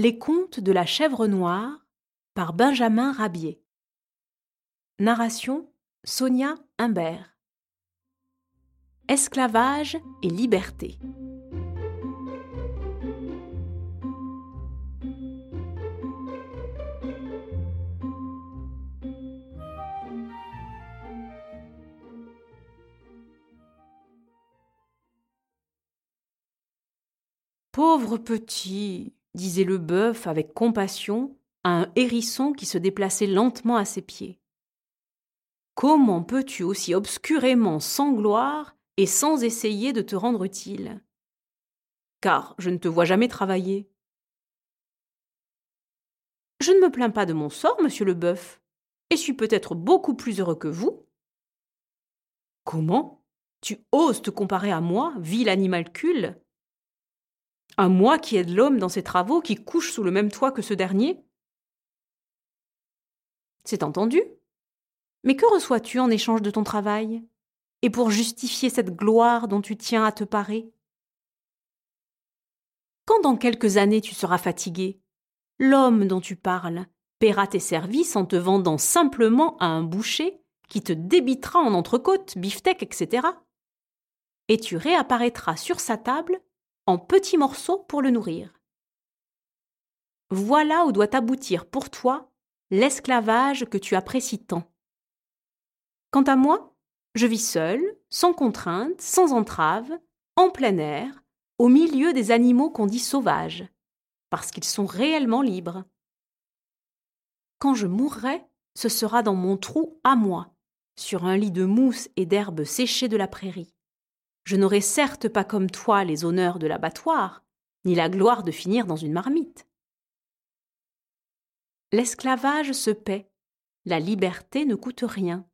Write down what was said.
Les contes de la chèvre noire par Benjamin Rabier. Narration Sonia Humbert. Esclavage et liberté. Pauvre petit, disait le bœuf avec compassion à un hérisson qui se déplaçait lentement à ses pieds. Comment peux-tu aussi obscurément sans gloire et sans essayer de te rendre utile? Car je ne te vois jamais travailler. Je ne me plains pas de mon sort, monsieur le bœuf, et suis peut-être beaucoup plus heureux que vous. Comment? Tu oses te comparer à moi, vil animalcule? À moi qui aide l'homme dans ses travaux, qui couche sous le même toit que ce dernier? C'est entendu. Mais que reçois-tu en échange de ton travail? Et pour justifier cette gloire dont tu tiens à te parer? Quand dans quelques années tu seras fatigué, l'homme dont tu parles paiera tes services en te vendant simplement à un boucher qui te débitera en entrecôte, beefsteak, etc. Et tu réapparaîtras sur sa table en petits morceaux pour le nourrir. Voilà où doit aboutir pour toi l'esclavage que tu apprécies tant. Quant à moi, je vis seul, sans contrainte, sans entrave, en plein air, au milieu des animaux qu'on dit sauvages, parce qu'ils sont réellement libres. Quand je mourrai, ce sera dans mon trou à moi, sur un lit de mousse et d'herbes séchées de la prairie. Je n'aurai certes pas comme toi les honneurs de l'abattoir, ni la gloire de finir dans une marmite. L'esclavage se paie, la liberté ne coûte rien.